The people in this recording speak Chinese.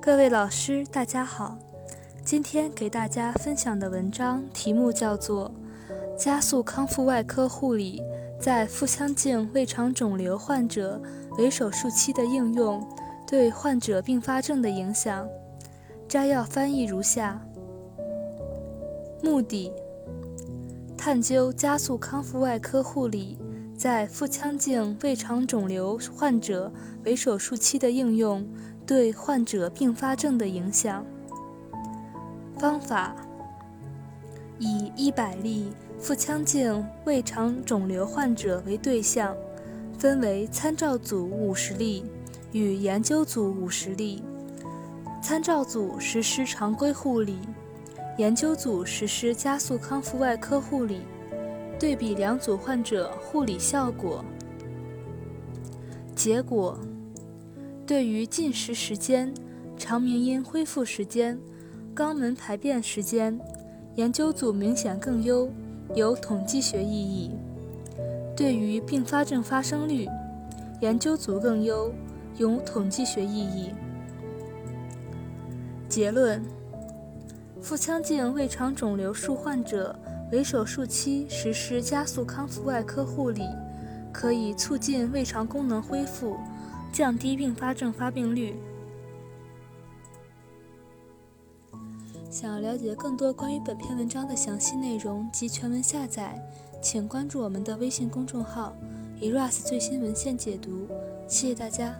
各位老师，大家好。今天给大家分享的文章题目叫做《加速康复外科护理在腹腔镜胃肠肿瘤患者围手术期的应用对患者并发症的影响》。摘要翻译如下：目的，探究加速康复外科护理在腹腔镜胃肠肿瘤患者围手术期的应用。对患者并发症的影响。方法：以一百例腹腔镜胃肠肿瘤患者为对象，分为参照组五十例与研究组五十例。参照组实施常规护理，研究组实施加速康复外科护理。对比两组患者护理效果。结果。对于进食时间、肠鸣音恢复时间、肛门排便时间，研究组明显更优，有统计学意义。对于并发症发生率，研究组更优，有统计学意义。结论：腹腔镜胃肠肿瘤术患者为手术期实施加速康复外科护理，可以促进胃肠功能恢复。降低并发症发病率。想要了解更多关于本篇文章的详细内容及全文下载，请关注我们的微信公众号 “eras 最新文献解读”。谢谢大家。